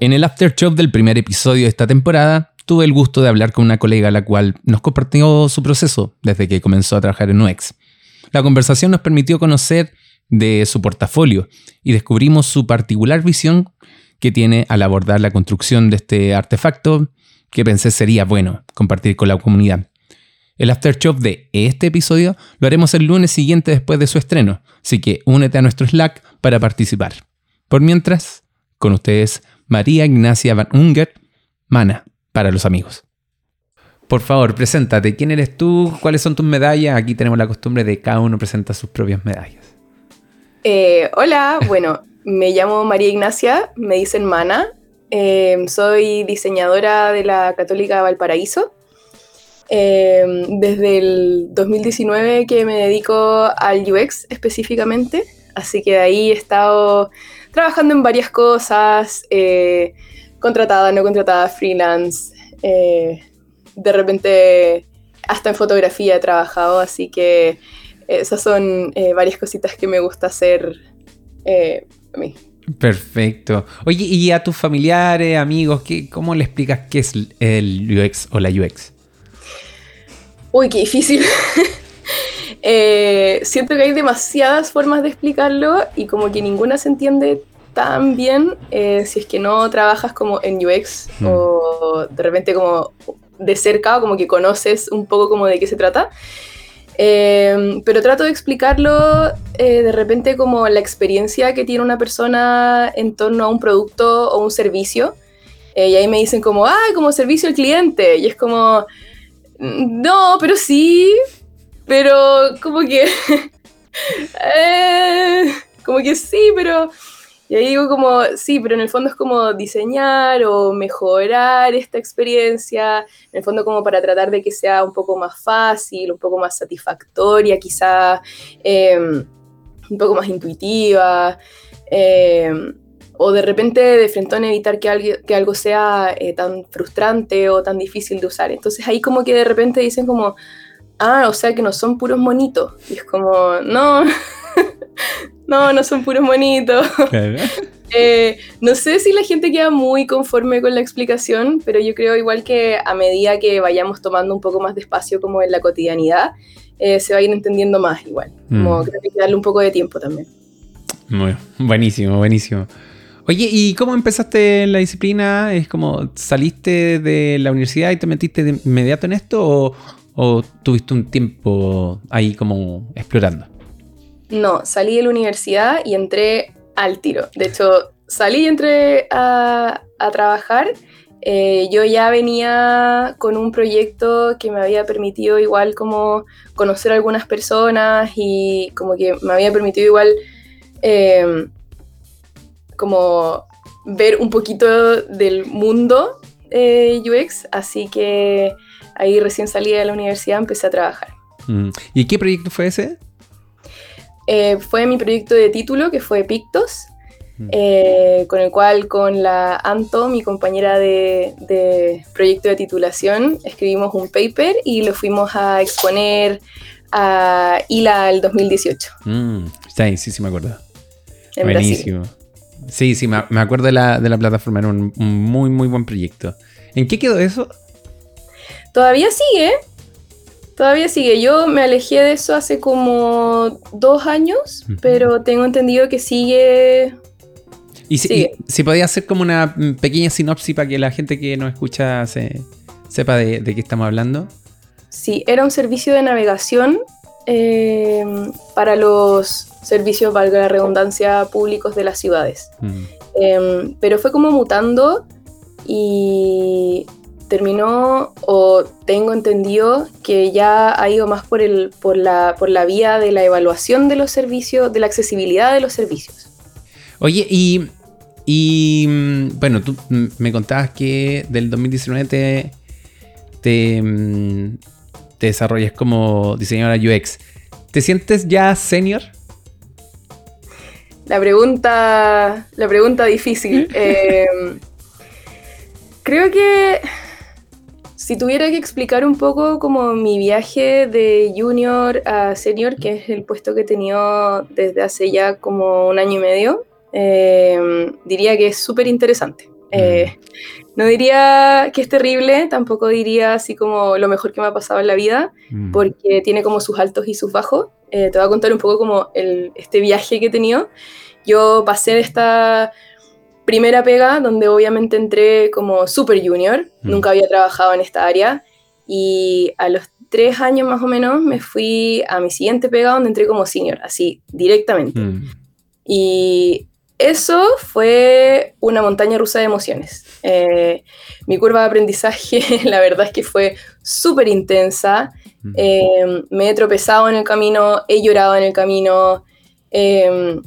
En el after show del primer episodio de esta temporada, tuve el gusto de hablar con una colega la cual nos compartió su proceso desde que comenzó a trabajar en UX. La conversación nos permitió conocer de su portafolio y descubrimos su particular visión que tiene al abordar la construcción de este artefacto que pensé sería bueno compartir con la comunidad. El after show de este episodio lo haremos el lunes siguiente después de su estreno, así que únete a nuestro Slack para participar. Por mientras, con ustedes María Ignacia Van Unger, Mana, para los amigos. Por favor, preséntate. ¿Quién eres tú? ¿Cuáles son tus medallas? Aquí tenemos la costumbre de cada uno presenta sus propias medallas. Eh, hola, bueno, me llamo María Ignacia, me dicen Mana. Eh, soy diseñadora de la Católica Valparaíso. Eh, desde el 2019 que me dedico al UX específicamente, así que de ahí he estado trabajando en varias cosas, eh, contratada, no contratada, freelance, eh, de repente hasta en fotografía he trabajado, así que esas son eh, varias cositas que me gusta hacer a mí. Perfecto. Oye, ¿y a tus familiares, amigos, qué, cómo le explicas qué es el UX o la UX? Uy, qué difícil. Eh, siento que hay demasiadas formas de explicarlo y como que ninguna se entiende tan bien eh, si es que no trabajas como en UX mm. o de repente como de cerca o como que conoces un poco como de qué se trata. Eh, pero trato de explicarlo de repente como la experiencia que tiene una persona en torno a un producto o un servicio. y ahí me dicen como, ah, como servicio al cliente. Y es como, no, pero sí, pero como que... Eh, como que sí, pero... Y ahí digo como, sí, pero en el fondo es como diseñar o mejorar esta experiencia, en el fondo como para tratar de que sea un poco más fácil, un poco más satisfactoria, quizá em, un poco más intuitiva, em, o de repente de frente a evitar que algo, que algo sea eh, tan frustrante o tan difícil de usar. Entonces ahí como que de repente dicen como, ah, o sea que no son puros monitos. Y es como, no, no, no son puros monitos. Eh, no sé si la gente queda muy conforme con la explicación, pero yo creo igual que a medida que vayamos tomando un poco más de espacio como en la cotidianidad, eh, se va a ir entendiendo más igual. Como mm. creo que hay que darle un poco de tiempo también. Muy buenísimo, buenísimo. Oye, ¿y cómo empezaste en la disciplina? ¿Es como saliste de la universidad y te metiste de inmediato en esto? ¿O, ¿O tuviste un tiempo ahí como explorando? No, salí de la universidad y entré al tiro. De hecho, salí y entré a, trabajar. Eh, yo ya venía con un proyecto que me había permitido igual como conocer a algunas personas y como que me había permitido igual em, como ver un poquito del mundo eh, UX, así que ahí recién salí de la universidad, empecé a trabajar. Mm. ¿Y qué proyecto fue ese? Eh, fue mi proyecto de título, que fue Pictos, mm. eh, con el cual con la Anto, mi compañera de, proyecto de titulación, escribimos un paper y lo fuimos a exponer a ILA el 2018. Mm. Sí, sí, sí me acuerdo. Buenísimo. Sí, sí, me, acuerdo de la, de la plataforma, era un, un muy, muy buen proyecto. ¿En qué quedó eso? Todavía sigue, todavía sigue. Yo me alejé de eso hace como dos años, pero tengo entendido que sigue. Y si, si podía hacer como una pequeña sinopsis para que la gente que nos escucha se, sepa de, qué estamos hablando. Sí, era un servicio de navegación em, para los servicios, valga la redundancia, públicos de las ciudades. Em, pero fue como mutando y terminó o tengo entendido que ya ha ido más por, el, por, la, por la vía de la evaluación de los servicios, de la accesibilidad de los servicios. Oye, y, y mm, bueno, tú me contabas que del 2019 te, te, mm, te desarrollas como diseñadora UX. ¿Te sientes ya senior? La pregunta, la pregunta difícil. Eh, creo que si tuviera que explicar un poco como mi viaje de junior a senior, que es el puesto que he tenido desde hace ya como un año y medio, eh, diría que es súper interesante. Eh, no diría que es terrible, tampoco diría así como lo mejor que me ha pasado en la vida, Mm. porque tiene como sus altos y sus bajos. Eh, te voy a contar un poco como el, este viaje que he tenido. Yo pasé de esta primera pega, donde obviamente entré como super junior, Mm. nunca había trabajado en esta área, y a los tres años más o menos me fui a mi siguiente pega, donde entré como senior, así, directamente. Mm. Y eso fue una montaña rusa de emociones. Eh, mi curva de aprendizaje, la verdad es que fue súper intensa. Mm. Eh, me he tropezado en el camino, he llorado en el camino, eh,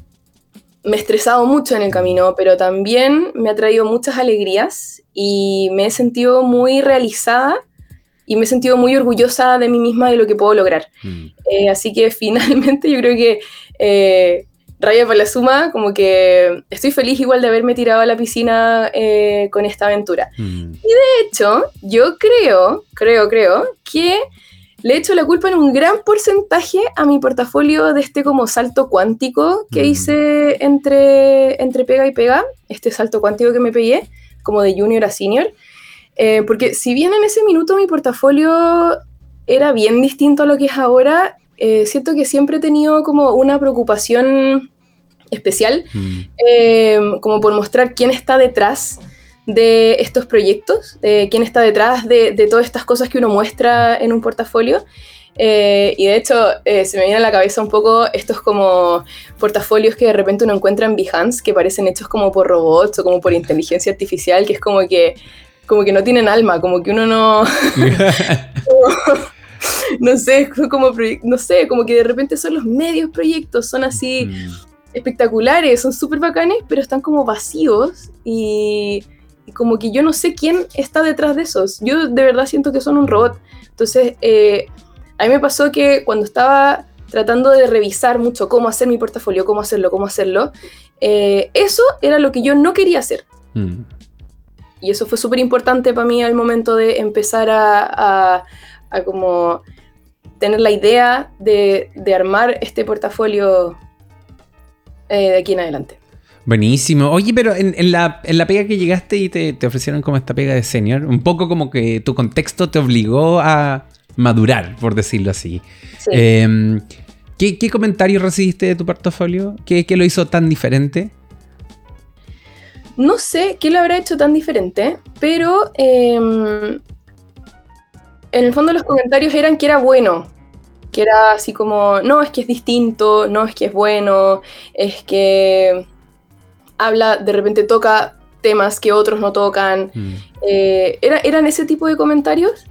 me he estresado mucho en el camino, pero también me ha traído muchas alegrías y me he sentido muy realizada y me he sentido muy orgullosa de mí misma y de lo que puedo lograr. Mm. Eh, así que finalmente yo creo que eh, raya por la suma, como que estoy feliz igual de haberme tirado a la piscina eh, con esta aventura. Mm. De hecho, yo creo, creo, creo que le echo la culpa en un gran porcentaje a mi portafolio de este como salto cuántico que Mm. hice entre, entre pega y pega, este salto cuántico que me pegué, como de junior a senior. Eh, porque si bien en ese minuto mi portafolio era bien distinto a lo que es ahora, eh, siento que siempre he tenido como una preocupación especial Mm. eh, como por mostrar quién está detrás de estos proyectos, de quién está detrás de, de todas estas cosas que uno muestra en un portafolio. Eh, y de hecho, eh, se me viene a la cabeza un poco estos como portafolios que de repente uno encuentra en Behance, que parecen hechos como por robots o como por inteligencia artificial, que es como que, como que no tienen alma, como que uno no, no sé, como, no sé, como que de repente son los medios proyectos, son así Mm. espectaculares, son súper bacanes, pero están como vacíos y, y como que yo no sé quién está detrás de esos. Yo de verdad siento que son un robot. Entonces, eh, a mí me pasó que cuando estaba tratando de revisar mucho cómo hacer mi portafolio, cómo hacerlo, cómo hacerlo, eh, eso era lo que yo no quería hacer. Mm. Y eso fue súper importante para mí al momento de empezar a, a- a como tener la idea de, de armar este portafolio eh, de aquí en adelante. Buenísimo. Oye, pero en, en la, en la pega que llegaste y te, te ofrecieron como esta pega de senior, un poco como que tu contexto te obligó a madurar, por decirlo así. Sí. Eh, ¿qué, qué comentarios recibiste de tu portafolio? ¿Qué, qué lo hizo tan diferente? No sé qué lo habrá hecho tan diferente, pero em, en el fondo los comentarios eran que era bueno, que era así como, no, es que es distinto, no, es que es bueno, es que habla, de repente toca temas que otros no tocan. Mm. Eh, era- eran ese tipo de comentarios.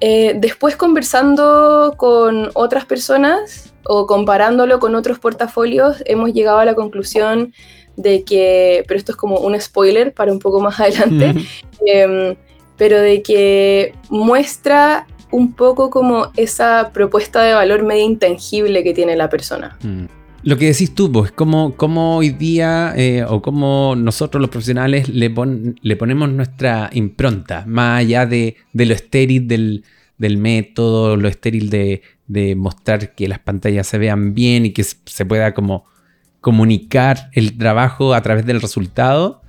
Eh, después conversando con otras personas o comparándolo con otros portafolios, hemos llegado a la conclusión de que, pero esto es como un spoiler para un poco más adelante, em, pero de que muestra un poco como esa propuesta de valor medio intangible que tiene la persona. Mm. Lo que decís tú, pues, cómo, cómo hoy día eh, o cómo nosotros los profesionales le, pon- le ponemos nuestra impronta, más allá de, lo estéril del, método, lo estéril de, mostrar que las pantallas se vean bien y que se pueda como comunicar el trabajo a través del resultado.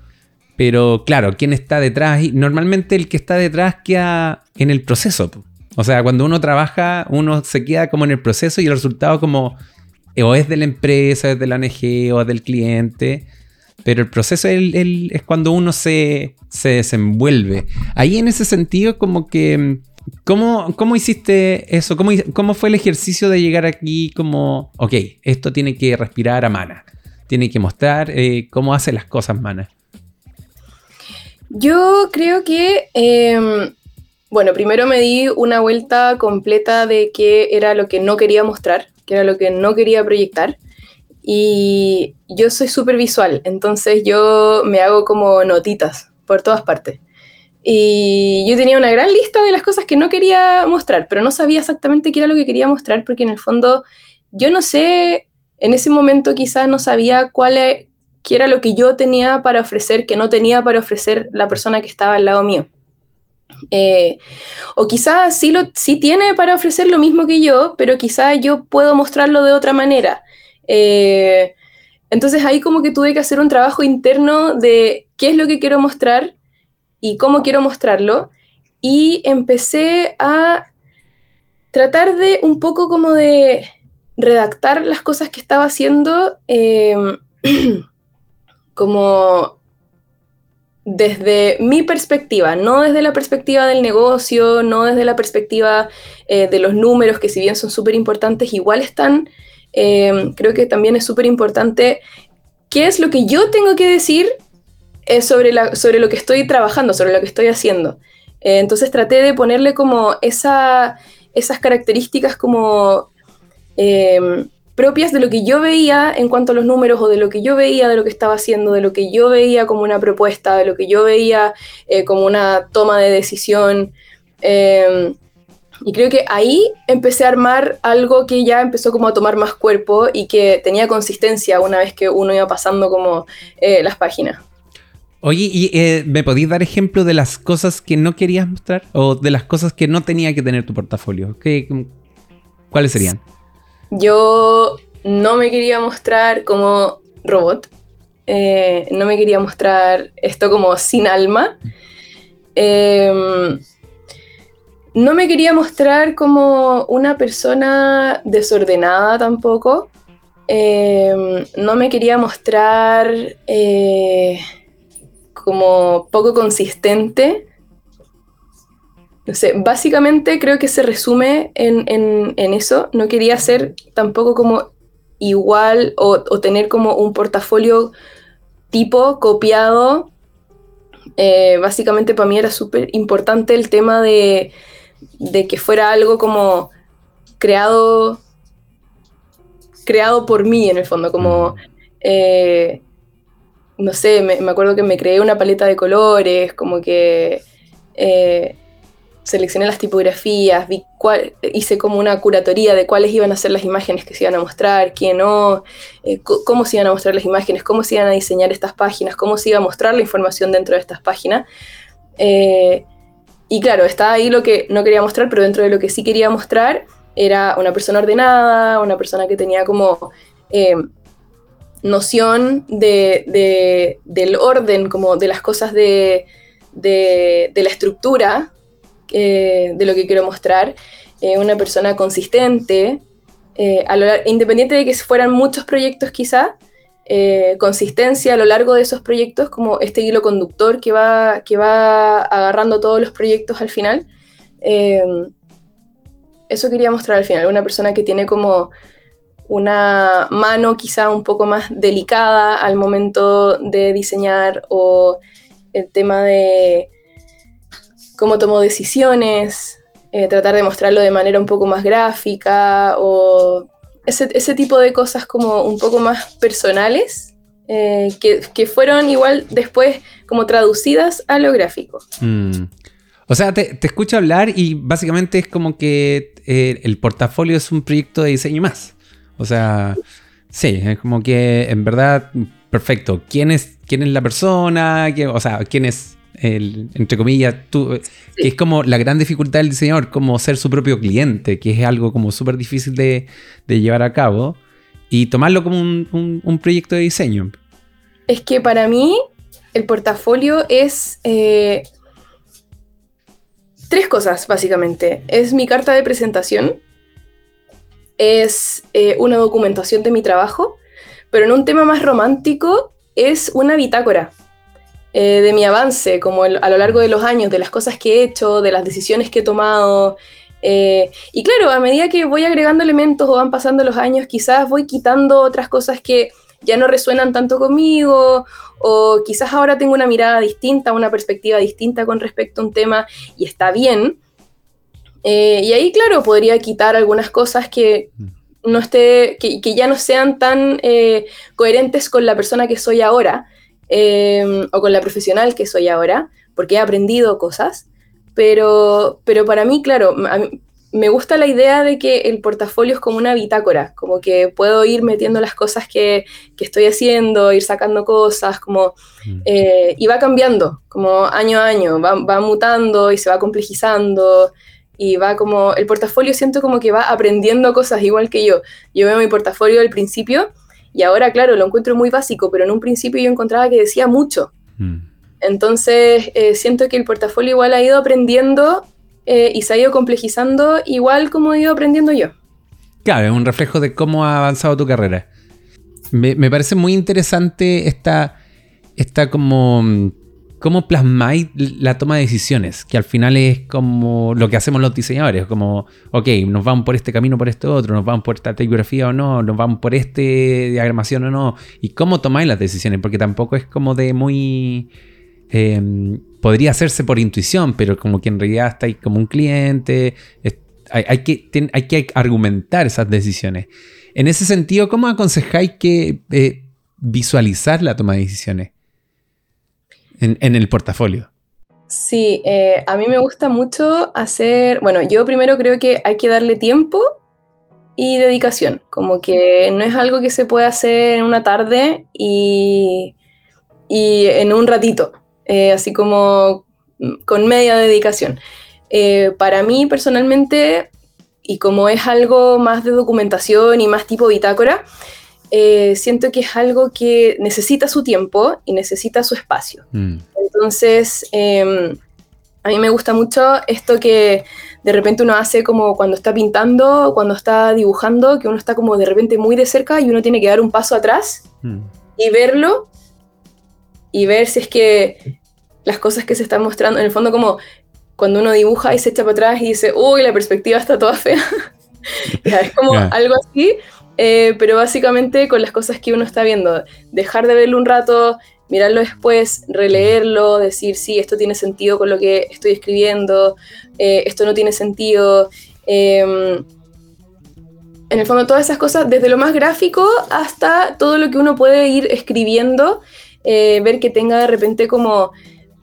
Pero claro, ¿quién está detrás? Y normalmente el que está detrás queda en el proceso. O sea, cuando uno trabaja, uno se queda como en el proceso y el resultado como o es de la empresa, es de la ONG o es del cliente. Pero el proceso es, cuando uno se, se desenvuelve. Ahí en ese sentido, como que... mm, ¿Cómo, cómo hiciste eso? ¿Cómo, ¿Cómo fue el ejercicio de llegar aquí como, ok, esto tiene que respirar a Mana? Tiene que mostrar eh, cómo hace las cosas Mana. Yo creo que, em, bueno, primero me di una vuelta completa de qué era lo que no quería mostrar, qué era lo que no quería proyectar. Y yo soy súper visual, entonces yo me hago como notitas por todas partes. Y yo tenía una gran lista de las cosas que no quería mostrar, pero no sabía exactamente qué era lo que quería mostrar, porque en el fondo yo no sé, en ese momento quizás no sabía cuál e- era lo que yo tenía para ofrecer, que no tenía para ofrecer la persona que estaba al lado mío. Eh, o quizás sí, sí tiene para ofrecer lo mismo que yo, pero quizás yo puedo mostrarlo de otra manera. Eh, entonces ahí como que tuve que hacer un trabajo interno de qué es lo que quiero mostrar y cómo quiero mostrarlo. Y empecé a tratar de un poco como de redactar las cosas que estaba haciendo em, como desde mi perspectiva, no desde la perspectiva del negocio, no desde la perspectiva eh, de los números, que si bien son súper importantes, igual están, em, creo que también es súper importante qué es lo que yo tengo que decir eh, sobre, la, sobre lo que estoy trabajando, sobre lo que estoy haciendo. Eh, entonces traté de ponerle como esa, esas características como propias de lo que yo veía en cuanto a los números o de lo que yo veía de lo que estaba haciendo, de lo que yo veía como una propuesta, de lo que yo veía eh, como una toma de decisión. Em, y creo que ahí empecé a armar algo que ya empezó como a tomar más cuerpo y que tenía consistencia una vez que uno iba pasando como eh, las páginas. Oye, ¿y eh, me podías dar ejemplo de las cosas que no querías mostrar? ¿O de las cosas que no tenía que tener tu portafolio? ¿Qué, ¿Cuáles serían? Yo no me quería mostrar como robot, eh, no me quería mostrar esto como sin alma, em, no me quería mostrar como una persona desordenada tampoco, em, no me quería mostrar eh, como poco consistente no sé, básicamente creo que se resume en, eso. No quería ser tampoco como igual o, tener como un portafolio tipo copiado. Eh, básicamente para mí era súper importante el tema de, que fuera algo como creado, creado por mí en el fondo, como, eh, no sé, me, acuerdo que me creé una paleta de colores, como que... Eh, seleccioné las tipografías, vi cuál, hice como una curatoría de cuáles iban a ser las imágenes que se iban a mostrar, quién no, eh, cómo se iban a mostrar las imágenes, cómo se iban a diseñar estas páginas, cómo se iba a mostrar la información dentro de estas páginas. Eh, y claro, estaba ahí lo que no quería mostrar, pero dentro de lo que sí quería mostrar era una persona ordenada, una persona que tenía como eh, noción de, del orden, como de las cosas de, de, la estructura eh, de lo que quiero mostrar, eh, una persona consistente, eh, independiente de que fueran muchos proyectos quizá, consistencia a lo largo de esos proyectos, como este hilo conductor que va, que va agarrando todos los proyectos al final. eso quería mostrar al final, una persona que tiene como una mano quizá un poco más delicada al momento de diseñar o el tema de cómo tomó decisiones, eh, tratar de mostrarlo de manera un poco más gráfica o ese, tipo de cosas como un poco más personales eh, que, fueron igual después como traducidas a lo gráfico. Mm. O sea, te, escucho hablar y básicamente es como que eh, el portafolio es un proyecto de diseño más. O sea, sí, es como que en verdad, perfecto. ¿Quién es, quién es la persona? o sea, quién es entre comillas, tú, que es como la gran dificultad del diseñador, como ser su propio cliente, que es algo como súper difícil de, llevar a cabo y tomarlo como un, proyecto de diseño. Es que para mí el portafolio es eh, tres cosas, básicamente. Es mi carta de presentación, es eh, una documentación de mi trabajo, pero en un tema más romántico es una bitácora. Eh, de mi avance, como a lo largo de los años, de las cosas que he hecho, de las decisiones que he tomado. Eh, y claro, a medida que voy agregando elementos o van pasando los años, quizás voy quitando otras cosas que ya no resuenan tanto conmigo, o quizás ahora tengo una mirada distinta, una perspectiva distinta con respecto a un tema, y está bien. Eh, y ahí, claro, podría quitar algunas cosas que no esté, que, que ya no sean tan coherentes con la persona que soy ahora. Em, o con la profesional que soy ahora, porque he aprendido cosas, pero, pero para mí, claro, me gusta la idea de que el portafolio es como una bitácora, como que puedo ir metiendo las cosas que, que estoy haciendo, ir sacando cosas, como, mm. eh, y va cambiando, como año a año, va, va, mutando y se va complejizando, y va como, el portafolio siento como que va aprendiendo cosas igual que yo. Yo veo mi portafolio al principio Y ahora, claro, lo encuentro muy básico, pero en un principio yo encontraba que decía mucho. Mm. Entonces, eh, siento que el portafolio igual ha ido aprendiendo eh, y se ha ido complejizando igual como he ido aprendiendo yo. Claro, es un reflejo de cómo ha avanzado tu carrera. Me, me parece muy interesante esta, esta como cómo plasmáis la toma de decisiones, que al final es como lo que hacemos los diseñadores, como, ok, nos vamos por este camino, por este otro, nos vamos por esta tipografía o no, nos vamos por este diagramación o no, y cómo tomáis las decisiones, porque tampoco es como de muy... Em, podría hacerse por intuición, pero como que en realidad estáis como un cliente, hay, que, hay que argumentar esas decisiones. En ese sentido, ¿cómo aconsejáis que eh, visualizar la toma de decisiones? En, el portafolio? Sí, eh, a mí me gusta mucho hacer, bueno, yo primero creo que hay que darle tiempo y dedicación, como que no es algo que se puede hacer en una tarde y, y en un ratito, eh, así como con media dedicación. Eh, para mí personalmente, y como es algo más de documentación y más tipo bitácora, eh, siento que es algo que necesita su tiempo y necesita su espacio. Mm. Entonces, em, a mí me gusta mucho esto que de repente uno hace como cuando está pintando, cuando está dibujando, que uno está como de repente muy de cerca y uno tiene que dar un paso atrás mm. y verlo y ver si es que las cosas que se están mostrando, en el fondo como cuando uno dibuja y se echa para atrás y dice, uy, la perspectiva está toda fea. es como algo así eh, pero básicamente con las cosas que uno está viendo, dejar de verlo un rato, mirarlo después, releerlo, decir, sí, esto tiene sentido con lo que estoy escribiendo, eh, esto no tiene sentido. Em, en el fondo, todas esas cosas, desde lo más gráfico hasta todo lo que uno puede ir escribiendo, eh, ver que tenga de repente como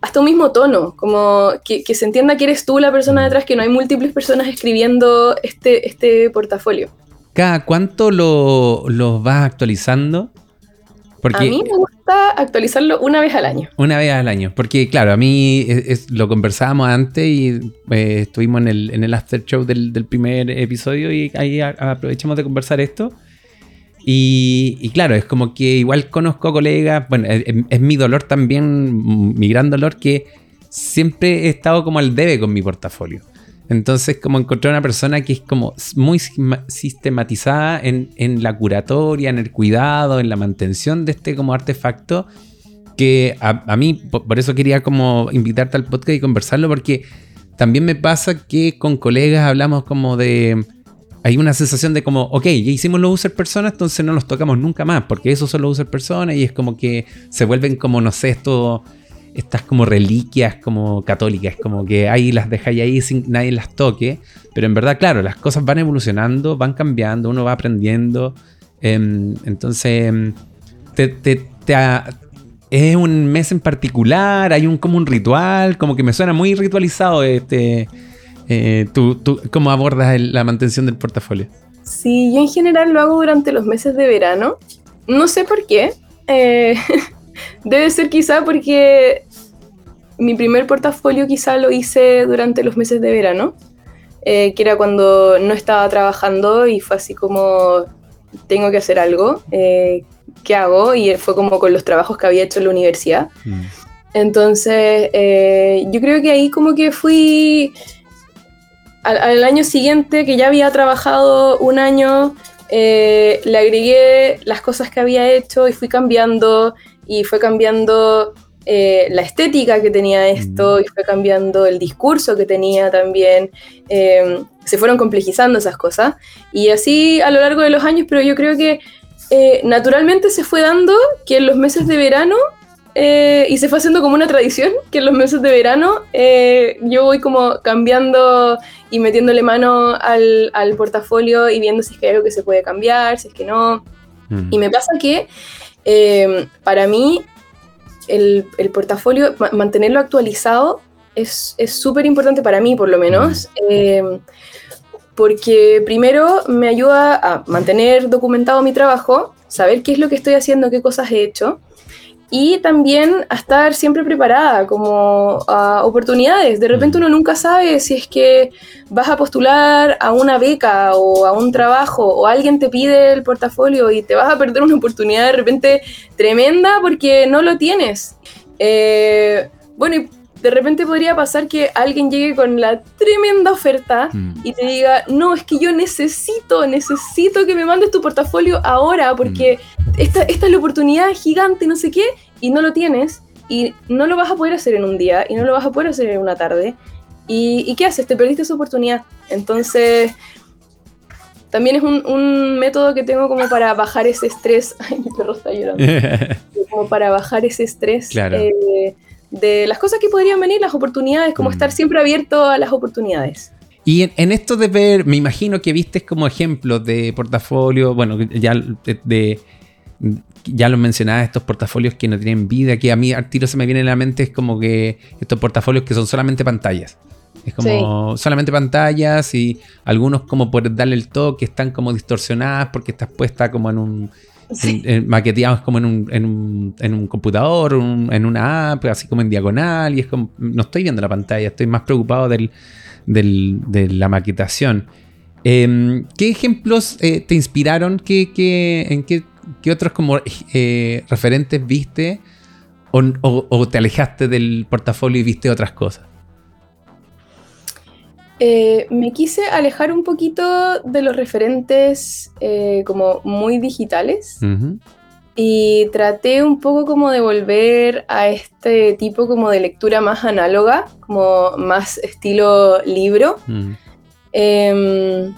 hasta un mismo tono, como que, que, se entienda que eres tú la persona detrás, que no hay múltiples personas escribiendo este, este portafolio. ¿Cada cuánto lo, vas actualizando? Porque, a mí me gusta actualizarlo una vez al año. Una vez al año. Porque, claro, a mí lo conversábamos antes y eh, estuvimos en el, en el after show del, primer episodio y ahí aprovechamos de conversar esto. Y, claro, es como que igual conozco colegas, bueno, es, mi dolor también, mi gran dolor, que siempre he estado como al debe con mi portafolio. Entonces, como encontré una persona que es como muy sistematizada en, la curatoria, en el cuidado, en la mantención de este como artefacto, que a, mí, por, eso quería como invitarte al podcast y conversarlo, porque también me pasa que con colegas hablamos como de... Hay una sensación de como, ok, ya hicimos los user personas, entonces no los tocamos nunca más, porque esos son los user personas y es como que se vuelven como, no sé, esto estas como reliquias como católicas, como que ahí las dejáis ahí sin nadie las toque, pero en verdad, claro, las cosas van evolucionando, van cambiando, uno va aprendiendo, em, entonces em, es un mes en particular, hay un como un ritual, como que me suena muy ritualizado este, eh, tú, cómo abordas la mantención del portafolio. Sí, yo en general lo hago durante los meses de verano, no sé por qué. Eh, Debe ser quizá porque mi primer portafolio quizá lo hice durante los meses de verano, eh, que era cuando no estaba trabajando y fue así como, tengo que hacer algo, eh, ¿qué hago? Y fue como con los trabajos que había hecho en la universidad. Mm. Entonces, eh, yo creo que ahí como que fui al, al, año siguiente, que ya había trabajado un año, le agregué las cosas que había hecho y fui cambiando y fue cambiando eh, la estética que tenía esto y fue cambiando el discurso que tenía también. Em, se fueron complejizando esas cosas y así a lo largo de los años, pero yo creo que eh, naturalmente se fue dando que en los meses de verano eh, y se fue haciendo como una tradición que en los meses de verano yo voy como cambiando y metiéndole mano al, al, portafolio y viendo si es que hay algo que se puede cambiar, si es que no. Y me pasa que Em, para mí, el, portafolio, mantenerlo actualizado es súper importante para mí, por lo menos, em, porque primero me ayuda a mantener documentado mi trabajo, saber qué es lo que estoy haciendo, qué cosas he hecho, y también a estar siempre preparada como a oportunidades. De repente uno nunca sabe si es que vas a postular a una beca o a un trabajo o alguien te pide el portafolio y te vas a perder una oportunidad de repente tremenda porque no lo tienes. Eh, bueno, y de repente podría pasar que alguien llegue con la tremenda oferta mm. y te diga, no, es que yo necesito, necesito que me mandes tu portafolio ahora porque mm. esta, esta es la oportunidad gigante, no sé qué, y no lo tienes y no lo vas a poder hacer en un día y no lo vas a poder hacer en una tarde. ¿Y, qué haces? Te perdiste esa oportunidad. Entonces, también es un, método que tengo como para bajar ese estrés. Ay, mi perro está llorando. como para bajar ese estrés. Claro. Eh, de las cosas que podrían venir, las oportunidades, como mm. estar siempre abierto a las oportunidades. Y en, esto de ver, me imagino que viste como ejemplos de portafolio, bueno, ya de, ya lo mencionaba, estos portafolios que no tienen vida, que a mí al tiro se me viene a la mente, es como que estos portafolios que son solamente pantallas. Es como solamente pantallas y algunos como por darle el toque están como distorsionadas porque estás puesta como en un maqueteados como en un, en un, en un computador, en una app, así como en diagonal, y es como, no estoy viendo la pantalla, estoy más preocupado del, de la maquetación. Em, ¿Qué ejemplos eh, te inspiraron? ¿Qué, en qué, otros como eh, referentes viste? o, te alejaste del portafolio y viste otras cosas? Eh, me quise alejar un poquito de los referentes eh, como muy digitales y traté un poco como de volver a este tipo como de lectura más análoga, como más estilo libro. Em,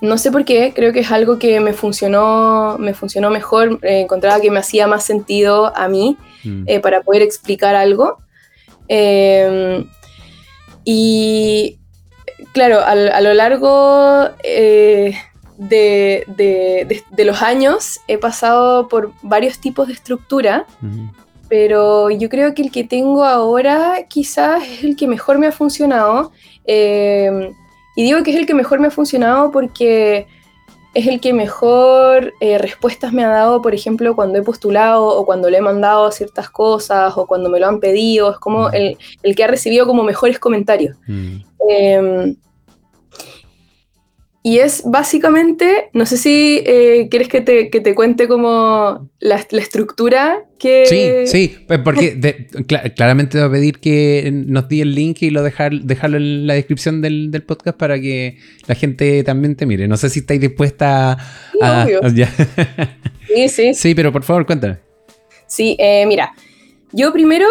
no sé por qué, creo que es algo que me funcionó, me funcionó mejor, eh, encontraba que me hacía más sentido a mí mm. para poder explicar algo. Em, y claro, a, lo largo eh, de, los años he pasado por varios tipos de estructura, pero yo creo que el que tengo ahora quizás es el que mejor me ha funcionado. Eh, y digo que es el que mejor me ha funcionado porque es el que mejor eh, respuestas me ha dado, por ejemplo, cuando he postulado o cuando le he mandado ciertas cosas o cuando me lo han pedido. Es como el, que ha recibido como mejores comentarios. Em, y es básicamente, no sé si eh, quieres que te, que te, cuente como la, la, estructura que... Sí, sí, pues porque claramente voy a pedir que nos di el link y lo dejar, dejarlo en la descripción del, del, podcast para que la gente también te mire. No sé si estáis dispuesta a... sí, sí. Sí, pero por favor, cuéntame. Sí, eh, mira, yo primero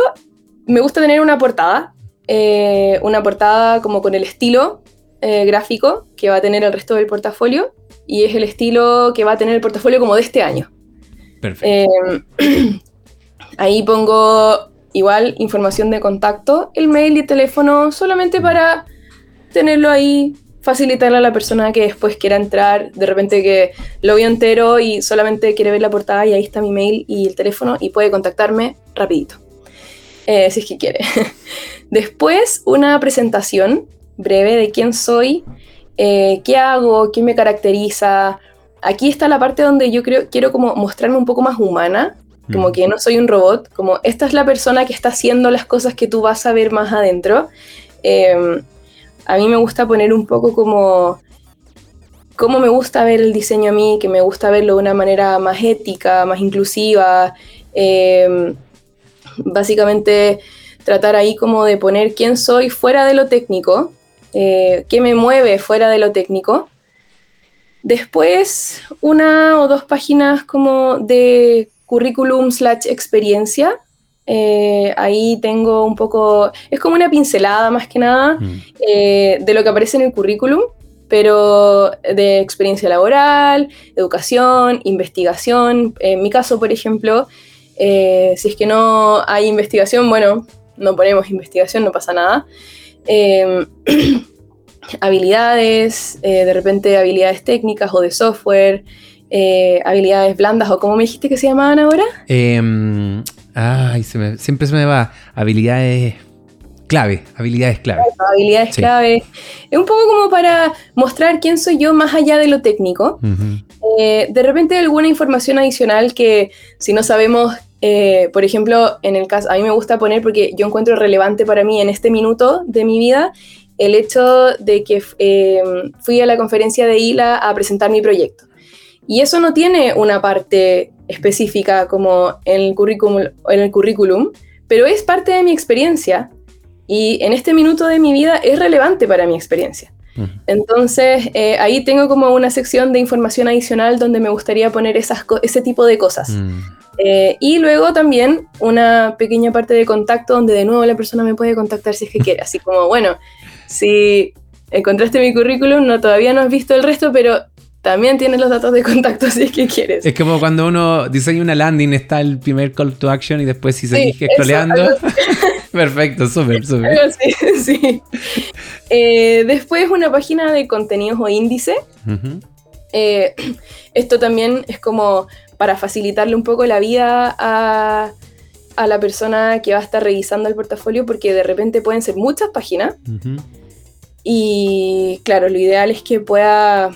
me gusta tener una portada, eh, una portada como con el estilo eh, gráfico que va a tener el resto del portafolio y es el estilo que va a tener el portafolio como de este año. Perfecto. Eh, ahí pongo igual información de contacto, el mail y el teléfono solamente para tenerlo ahí, facilitarle a la persona que después quiera entrar, de repente que lo vio entero y solamente quiere ver la portada y ahí está mi mail y el teléfono y puede contactarme rapidito, eh, si es que quiere. Después una presentación breve de quién soy, eh, qué hago, qué me caracteriza. Aquí está la parte donde yo creo, quiero como mostrarme un poco más humana, como que no soy un robot, como esta es la persona que está haciendo las cosas que tú vas a ver más adentro. Em, a mí me gusta poner un poco como cómo me gusta ver el diseño a mí, que me gusta verlo de una manera más ética, más inclusiva. Em, básicamente tratar ahí como de poner quién soy fuera de lo técnico, eh, qué me mueve fuera de lo técnico. Después, una o dos páginas como de currículum slash experiencia. Eh, ahí tengo un poco, es como una pincelada más que nada mm. eh, de lo que aparece en el currículum, pero de experiencia laboral, educación, investigación. En mi caso, por ejemplo, si es que no hay investigación, bueno, no ponemos investigación, no pasa nada. Em, habilidades, eh, de repente habilidades técnicas o de software, eh, habilidades blandas o como me dijiste que se llamaban ahora. Em, ay, siempre se me va. Habilidades clave, habilidades clave. habilidades clave. Es un poco como para mostrar quién soy yo más allá de lo técnico. Eh, de repente alguna información adicional que si no sabemos eh, por ejemplo, en el caso, a mí me gusta poner porque yo encuentro relevante para mí en este minuto de mi vida el hecho de que eh, fui a la conferencia de ILA a presentar mi proyecto. Y eso no tiene una parte específica como en el currículum, en el currículum pero es parte de mi experiencia y en este minuto de mi vida es relevante para mi experiencia. Entonces, eh, ahí tengo como una sección de información adicional donde me gustaría poner esas ese tipo de cosas. Mm. Eh, y luego también una pequeña parte de contacto donde de nuevo la persona me puede contactar si es que quiere. Así como, bueno, si encontraste mi currículum, no todavía no has visto el resto, pero también tienes los datos de contacto si es que quieres. Es como cuando uno diseña una landing, está el primer call to action y después si seguís sí. Perfecto, súper, súper. Sí, sí. Eh, después una página de contenidos o índice. Eh, esto también es como para facilitarle un poco la vida a, la persona que va a estar revisando el portafolio, porque de repente pueden ser muchas páginas. Y claro, lo ideal es que pueda,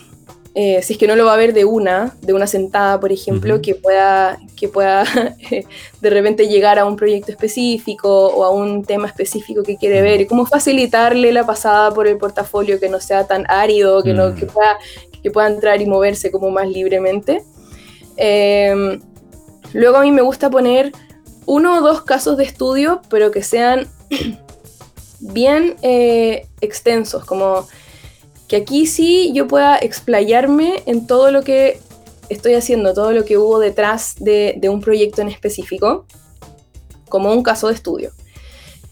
eh, si es que no lo va a ver de una, de una sentada, por ejemplo, que pueda, que pueda de repente llegar a un proyecto específico o a un tema específico que quiere ver, y cómo facilitarle la pasada por el portafolio, que no sea tan árido, que, no, que, pueda, que pueda entrar y moverse como más libremente. Em, luego a mí me gusta poner uno o dos casos de estudio, pero que sean bien eh, extensos, como que aquí sí yo pueda explayarme en todo lo que estoy haciendo, todo lo que hubo detrás de, un proyecto en específico, como un caso de estudio.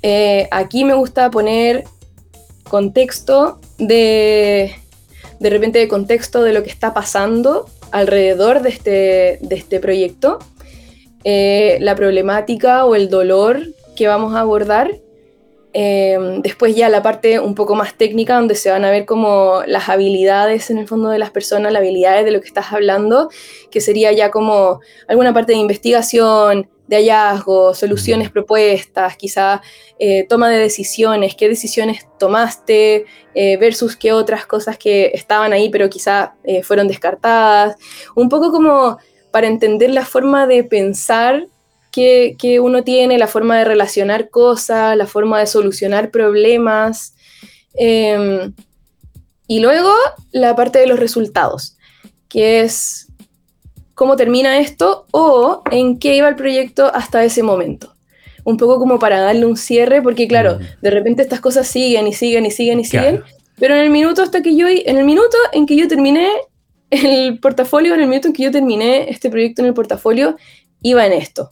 Eh, aquí me gusta poner contexto de, de repente de contexto de lo que está pasando alrededor de este, de este proyecto, eh, la problemática o el dolor que vamos a abordar. Eh, después ya la parte un poco más técnica, donde se van a ver como las habilidades en el fondo de las personas, las habilidades de lo que estás hablando, que sería ya como alguna parte de investigación, de hallazgos, soluciones propuestas, quizá eh, toma de decisiones, qué decisiones tomaste eh, versus qué otras cosas que estaban ahí pero quizá eh, fueron descartadas. Un poco como para entender la forma de pensar que, que, uno tiene, la forma de relacionar cosas, la forma de solucionar problemas. Em, y luego la parte de los resultados, que es cómo termina esto o en qué iba el proyecto hasta ese momento. Un poco como para darle un cierre, porque claro, de repente estas cosas siguen y siguen y siguen y siguen, pero en el minuto hasta que yo, en el minuto en que yo terminé el portafolio, en el minuto en que yo terminé este proyecto en el portafolio, iba en esto.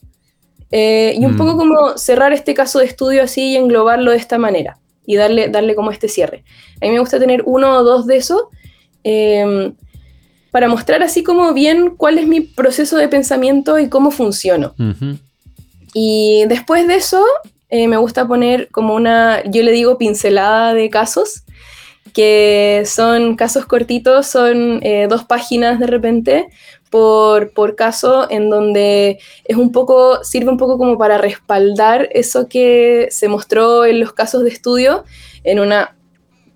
Eh, y un poco mm. como cerrar este caso de estudio así y englobarlo de esta manera y darle, darle como este cierre. A mí me gusta tener uno o dos de esos. Eh, para mostrar así como bien cuál es mi proceso de pensamiento y cómo funciono. Y después de eso, eh, me gusta poner como una, yo le digo pincelada de casos, que son casos cortitos, son eh, dos páginas de repente por, por, caso, en donde es un poco, sirve un poco como para respaldar eso que se mostró en los casos de estudio en una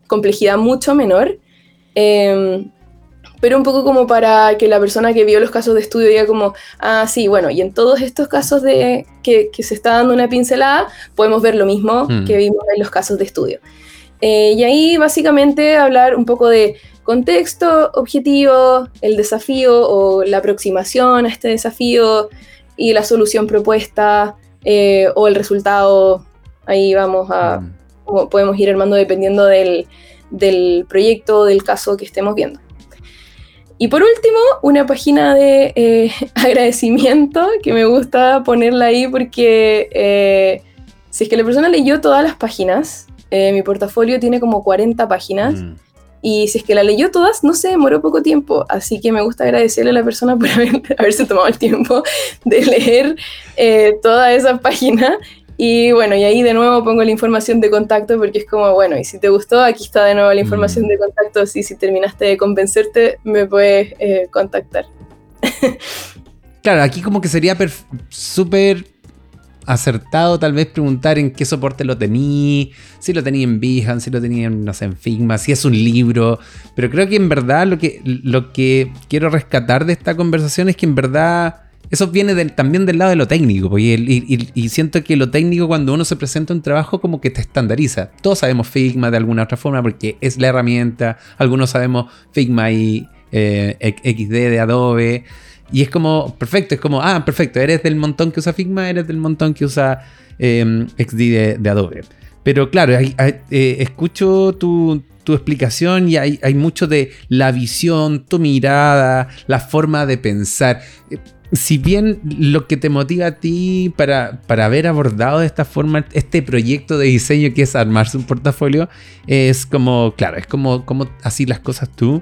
complejidad mucho menor. Em, pero un poco como para que la persona que vio los casos de estudio diga como, ah, sí, bueno, y en todos estos casos de que, se está dando una pincelada, podemos ver lo mismo hmm. que vimos en los casos de estudio. Eh, y ahí básicamente hablar un poco de contexto, objetivo, el desafío o la aproximación a este desafío y la solución propuesta eh, o el resultado. Ahí vamos a, hmm. podemos ir armando dependiendo del, del proyecto, del caso que estemos viendo. Y por último, una página de eh, agradecimiento que me gusta ponerla ahí porque eh, si es que la persona leyó todas las páginas, mi portafolio tiene como 40 páginas. Mm. Y si es que la leyó todas, no se demoró poco tiempo. Así que me gusta agradecerle a la persona por haberse tomado el tiempo de leer toda esa página y bueno, y ahí de nuevo pongo la información de contacto porque es como, bueno, y si te gustó, aquí está de nuevo la información mm. de contacto. Así si terminaste de convencerte, me puedes eh, contactar. claro, aquí como que sería súper acertado tal vez preguntar en qué soporte lo tení, si lo tenía en Behance, si lo tenía en, no en Figma, si es un libro, pero creo que en verdad lo que, lo que quiero rescatar de esta conversación es que en verdad eso viene también del lado de lo técnico, pues, y, siento que lo técnico cuando uno se presenta un trabajo como que te estandariza. Todos sabemos Figma de alguna otra forma porque es la herramienta, algunos sabemos Figma y eh, XD de Adobe, y es como, perfecto, es como, ah, perfecto, eres del montón que usa Figma, eres del montón que usa em, XD de, Adobe. Pero claro, eh, escucho tu, tu explicación y hay, hay, mucho de la visión, tu mirada, la forma de pensar si bien lo que te motiva a ti para, para, haber abordado de esta forma este proyecto de diseño que es armarse un portafolio, es como, claro, es como, como así las cosas tú.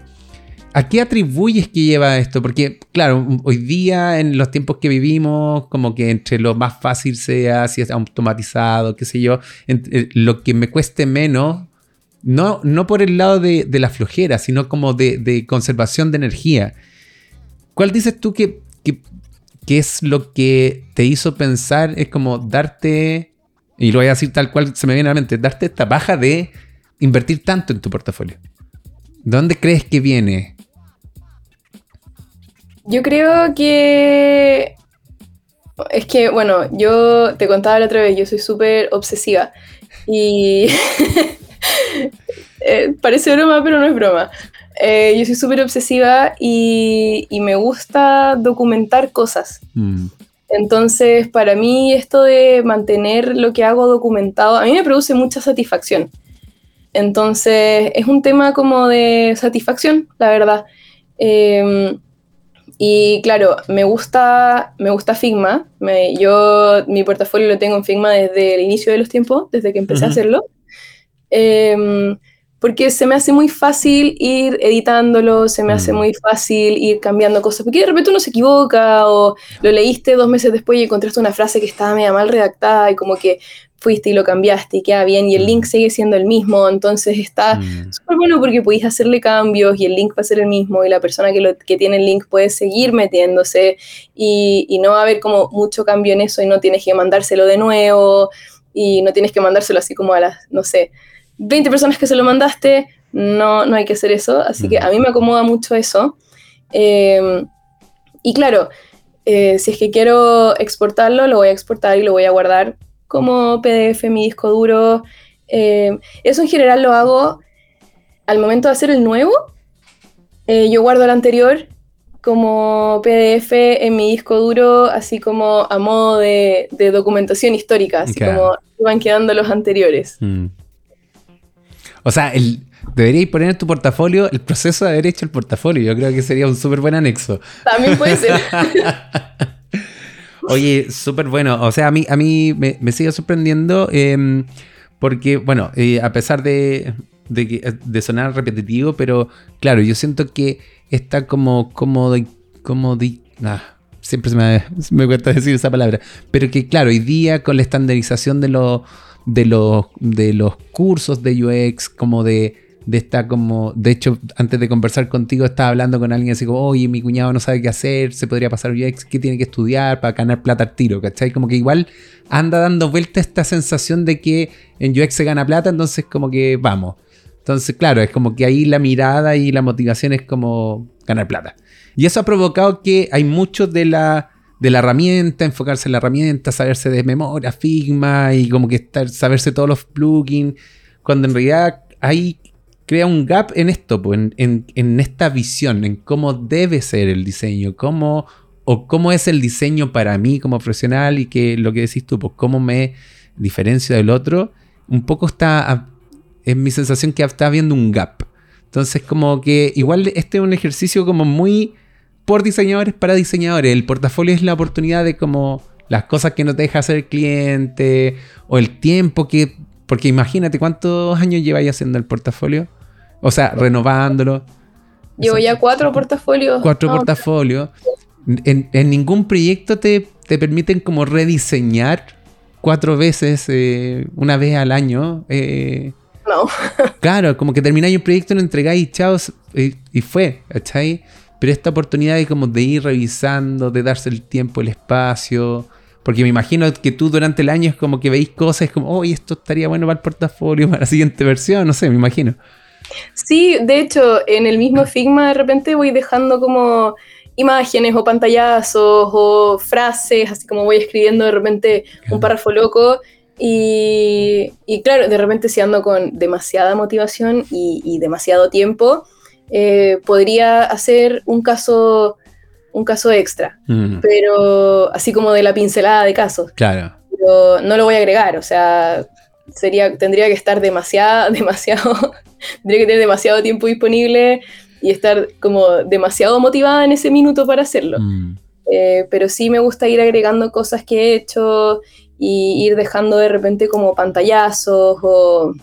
¿A qué atribuyes que lleva esto? Porque, claro, hoy día, en los tiempos que vivimos, como que entre lo más fácil sea, si es automatizado, qué sé yo, eh, lo que me cueste menos, no, no por el lado de, de la flojera, sino como de, de, conservación de energía. ¿Cuál dices tú que, que ¿qué es lo que te hizo pensar? Es como darte, y lo voy a decir tal cual se me viene a la mente, darte esta baja de invertir tanto en tu portafolio. ¿Dónde crees que viene? Yo creo que... Es que, bueno, yo te contaba la otra vez, yo soy súper obsesiva. Y... Eh, parece broma, pero no es broma. Eh, yo soy súper obsesiva y, me gusta documentar cosas. Mm. Entonces, para mí esto de mantener lo que hago documentado, a mí me produce mucha satisfacción. Entonces, es un tema como de satisfacción, la verdad. Em, y claro, me gusta, me gusta Figma. yo mi portafolio lo tengo en Figma desde el inicio de los tiempos, desde que empecé a hacerlo. Em, porque se me hace muy fácil ir editándolo, se me hace mm. muy fácil ir cambiando cosas, porque de repente uno se equivoca o lo leíste dos meses después y encontraste una frase que estaba media mal redactada y como que fuiste y lo cambiaste y queda bien y el link mm. sigue siendo el mismo, entonces está mm. súper bueno porque podéis hacerle cambios y el link va a ser el mismo y la persona que, lo, que tiene el link puede seguir metiéndose y, y no va a haber como mucho cambio en eso y no tienes que mandárselo de nuevo y no tienes que mandárselo así como a las, no sé, 20 personas que se lo mandaste, no, no hay que hacer eso. Así que a mí me acomoda mucho eso. Eh, y claro, eh, si es que quiero exportarlo, lo voy a exportar y lo voy a guardar como PDF en mi disco duro. Eh, eso en general lo hago al momento de hacer el nuevo. yo guardo el anterior como PDF en mi disco duro, así como a modo de, documentación histórica, así como van quedando los anteriores. Mm. O sea, el, deberíais poner en tu portafolio el proceso de haber hecho el portafolio. Yo creo que sería un súper buen anexo. También puede ser. Oye, súper bueno. O sea, a mí, a mí me, sigue sorprendiendo em, porque, bueno, eh, a pesar de, de, sonar repetitivo, pero claro, yo siento que está como cómodo como ah, siempre se me, me cuesta decir esa palabra, pero que claro, hoy día con la estandarización de los de los, de los cursos de UX, como de, de esta como, de hecho, antes de conversar contigo estaba hablando con alguien así como, oye, mi cuñado no sabe qué hacer, se podría pasar UX, ¿qué tiene que estudiar para ganar plata al tiro? ¿Cachai? Como que igual anda dando vuelta esta sensación de que en UX se gana plata, entonces como que vamos. Entonces, claro, es como que ahí la mirada y la motivación es como ganar plata. Y eso ha provocado que hay mucho de la de la herramienta, enfocarse en la herramienta, saberse de memoria, Figma y como que estar, saberse todos los plugins, cuando en realidad hay crea un gap en esto, en, en, esta visión, en cómo debe ser el diseño, cómo o cómo es el diseño para mí como profesional y que lo que decís tú, pues cómo me diferencio del otro, un poco está, es mi sensación que está habiendo un gap. Entonces como que igual este es un ejercicio como muy por diseñadores para diseñadores. El portafolio es la oportunidad de como las cosas que no te deja hacer el cliente o el tiempo que... Porque imagínate cuántos años lleváis haciendo el portafolio. O sea, renovándolo. Llevo ya cuatro portafolios. Cuatro portafolios. En, ningún proyecto te, permiten como rediseñar cuatro veces, eh, una vez al año. Eh, no. claro, como que termináis un proyecto, lo entregáis y chao, y, y fue, ¿cachai? Pero esta oportunidad de como de ir revisando, de darse el tiempo, el espacio. Porque me imagino que tú durante el año es como que veis cosas como, oh, esto estaría bueno para el portafolio, para la siguiente versión, no sé, me imagino. Sí, de hecho, en el mismo Figma de repente voy dejando como imágenes o pantallazos o frases, así como voy escribiendo de repente un párrafo loco. Y, claro, de repente si ando con demasiada motivación y, demasiado tiempo, eh, podría hacer un caso, un caso extra, mm. pero así como de la pincelada de casos. Claro. Pero no lo voy a agregar, o sea, sería, tendría que estar demasiado, demasiado, tendría que tener demasiado tiempo disponible y estar como demasiado motivada en ese minuto para hacerlo. Mm. Eh, pero sí me gusta ir agregando cosas que he hecho y ir dejando de repente como pantallazos o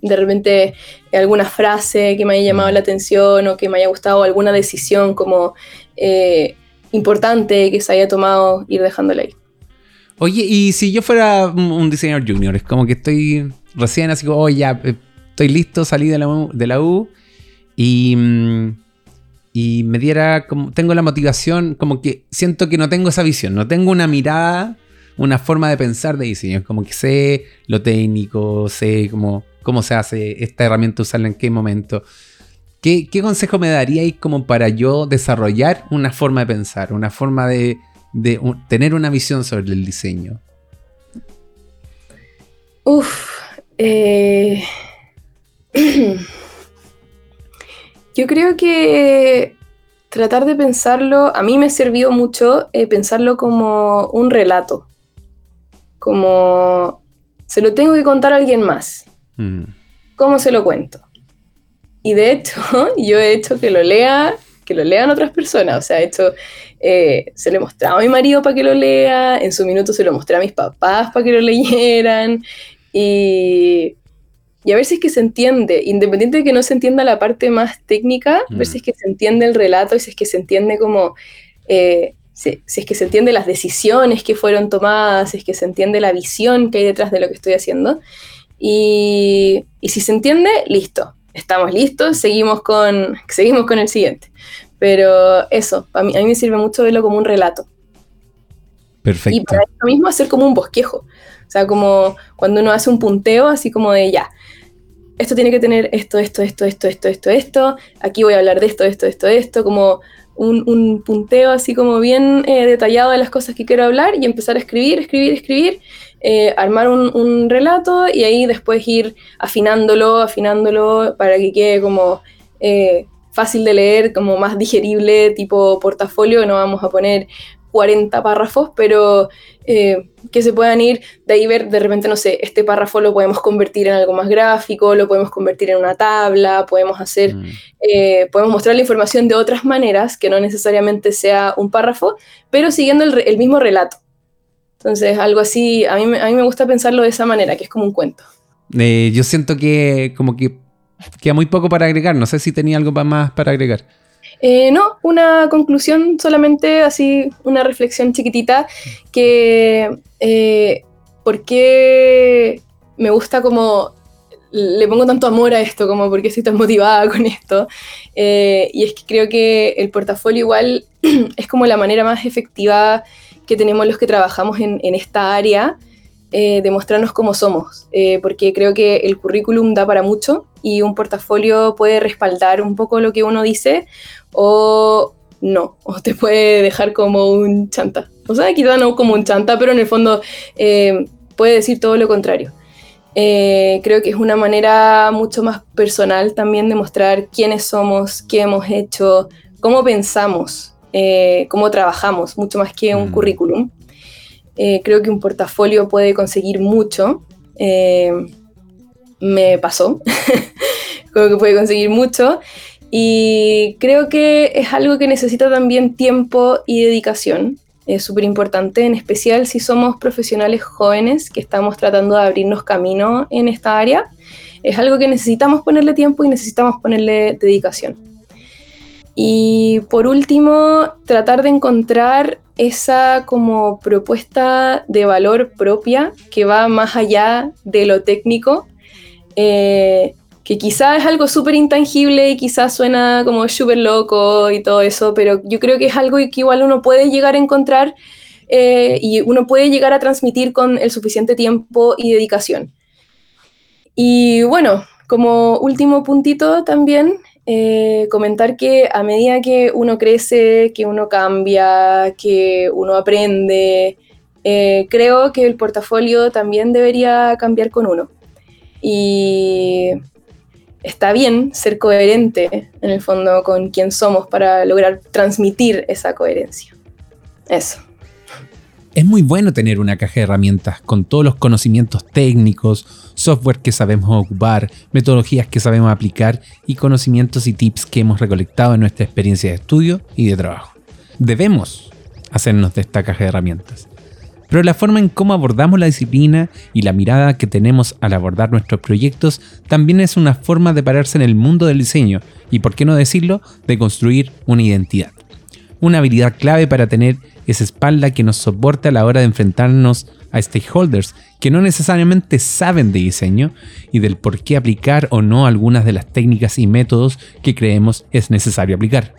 de repente alguna frase que me haya llamado mm. la atención o que me haya gustado alguna decisión como eh, importante que se haya tomado, ir dejándola ahí. Oye, y si yo fuera un diseñador junior, es como que estoy recién así como, oh, ya, eh, estoy listo, salí de la de la U y, mm, y me diera como, tengo la motivación, como que siento que no tengo esa visión, no tengo una mirada, una forma de pensar de diseño, como que sé lo técnico, sé cómo, cómo se hace esta herramienta, usarla en qué momento. ¿Qué, qué consejo me daríais como para yo desarrollar una forma de pensar, una forma de, de tener una visión sobre el diseño? Uf, eh... Yo creo que tratar de pensarlo, a mí me servido mucho eh, pensarlo como un relato, como se lo tengo que contar a alguien más. Mm. ¿Cómo se lo cuento? Y de hecho, yo he hecho que lo lea, que lo lean otras personas. O sea, he hecho, eh, se lo he mostrado a mi marido para que lo lea, en su minuto se lo mostré a mis papás para que lo leyeran. Y y a ver si es que se entiende, independiente de que no se entienda la parte más técnica, a ver si mm. es que se entiende el relato y si es que se entiende como, eh, si, es que se entiende las decisiones que fueron tomadas, si es que se entiende la visión que hay detrás de lo que estoy haciendo. Y, y si se entiende, listo, estamos listos, seguimos con, seguimos con el siguiente. Pero eso, a mí, a mí me sirve mucho verlo como un relato. Perfecto. Y para eso mismo hacer como un bosquejo. O sea, como cuando uno hace un punteo, así como de ya, esto tiene que tener esto, esto, esto, esto, esto, esto, esto, aquí voy a hablar de esto, esto, esto, esto, como un, punteo así como bien eh, detallado de las cosas que quiero hablar y empezar a escribir, escribir, escribir, eh, armar un, relato y ahí después ir afinándolo, afinándolo para que quede como eh, fácil de leer, como más digerible, tipo portafolio, no vamos a poner 40 párrafos, pero eh, que se puedan ir de ahí ver, de repente, no sé, este párrafo lo podemos convertir en algo más gráfico, lo podemos convertir en una tabla, podemos hacer, mm. eh, podemos mostrar la información de otras maneras, que no necesariamente sea un párrafo, pero siguiendo el, mismo relato. Entonces, algo así, a mí, a mí me gusta pensarlo de esa manera, que es como un cuento. Eh, yo siento que como que queda muy poco para agregar, no sé si tenía algo más para agregar. Eh, no, una conclusión solamente, así, una reflexión chiquitita, que eh, por qué me gusta como, le pongo tanto amor a esto, como por qué estoy tan motivada con esto. Eh, y es que creo que el portafolio igual es como la manera más efectiva que tenemos los que trabajamos en esta área eh, demostrarnos cómo somos, eh, porque creo que el currículum da para mucho y un portafolio puede respaldar un poco lo que uno dice o no, o te puede dejar como un chanta. O sea, quizá no como un chanta, pero en el fondo eh, puede decir todo lo contrario. creo que es una manera mucho más personal también de mostrar quiénes somos, qué hemos hecho, cómo pensamos, cómo trabajamos, mucho más que un mm. currículum. Eh, creo que un portafolio puede conseguir mucho. Eh, me pasó, creo que puede conseguir mucho. Y creo que es algo que necesita también tiempo y dedicación. Es súper importante, en especial si somos profesionales jóvenes que estamos tratando de abrirnos camino en esta área. Es algo que necesitamos ponerle tiempo y necesitamos ponerle dedicación. Y por último, tratar de encontrar esa como propuesta de valor propia que va más allá de lo técnico, eh, que quizás es algo súper intangible y quizás suena como súper loco y todo eso, pero yo creo que es algo que igual uno puede llegar a encontrar eh, y uno puede llegar a transmitir con el suficiente tiempo y dedicación. Y bueno, como último puntito también, eh, comentar que a medida que uno crece, que uno cambia, que uno aprende, eh, creo que el portafolio también debería cambiar con uno. Y está bien ser coherente en el fondo con quién somos para lograr transmitir esa coherencia. Eso. Es muy bueno tener una caja de herramientas con todos los conocimientos técnicos, software que sabemos ocupar, metodologías que sabemos aplicar y conocimientos y tips que hemos recolectado en nuestra experiencia de estudio y de trabajo. Debemos hacernos de esta caja de herramientas. Pero la forma en cómo abordamos la disciplina y la mirada que tenemos al abordar nuestros proyectos también es una forma de pararse en el mundo del diseño y, por qué no decirlo, de construir una identidad. Una habilidad clave para tener esa espalda que nos soporte a la hora de enfrentarnos a stakeholders que no necesariamente saben de diseño y del por qué aplicar o no algunas de las técnicas y métodos que creemos es necesario aplicar.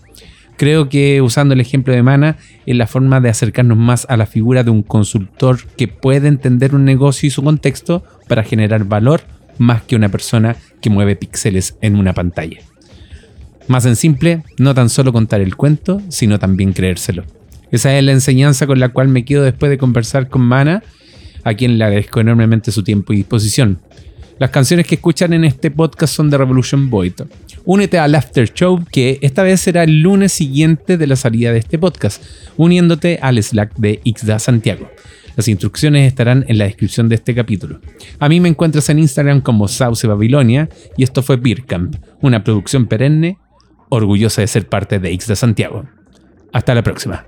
Creo que usando el ejemplo de Mana es la forma de acercarnos más a la figura de un consultor que puede entender un negocio y su contexto para generar valor más que una persona que mueve píxeles en una pantalla. Más en simple, no tan solo contar el cuento, sino también creérselo. Esa es la enseñanza con la cual me quedo después de conversar con Mana, a quien le agradezco enormemente su tiempo y disposición. Las canciones que escuchan en este podcast son de Revolution Void. Únete al After Show, que esta vez será el lunes siguiente de la salida de este podcast, uniéndote al Slack de Ixda Santiago. Las instrucciones estarán en la descripción de este capítulo. A mí me encuentras en Instagram como Sauce Babilonia y esto fue Beercamp, una producción perenne, orgullosa de ser parte de Ixda Santiago. Hasta la próxima.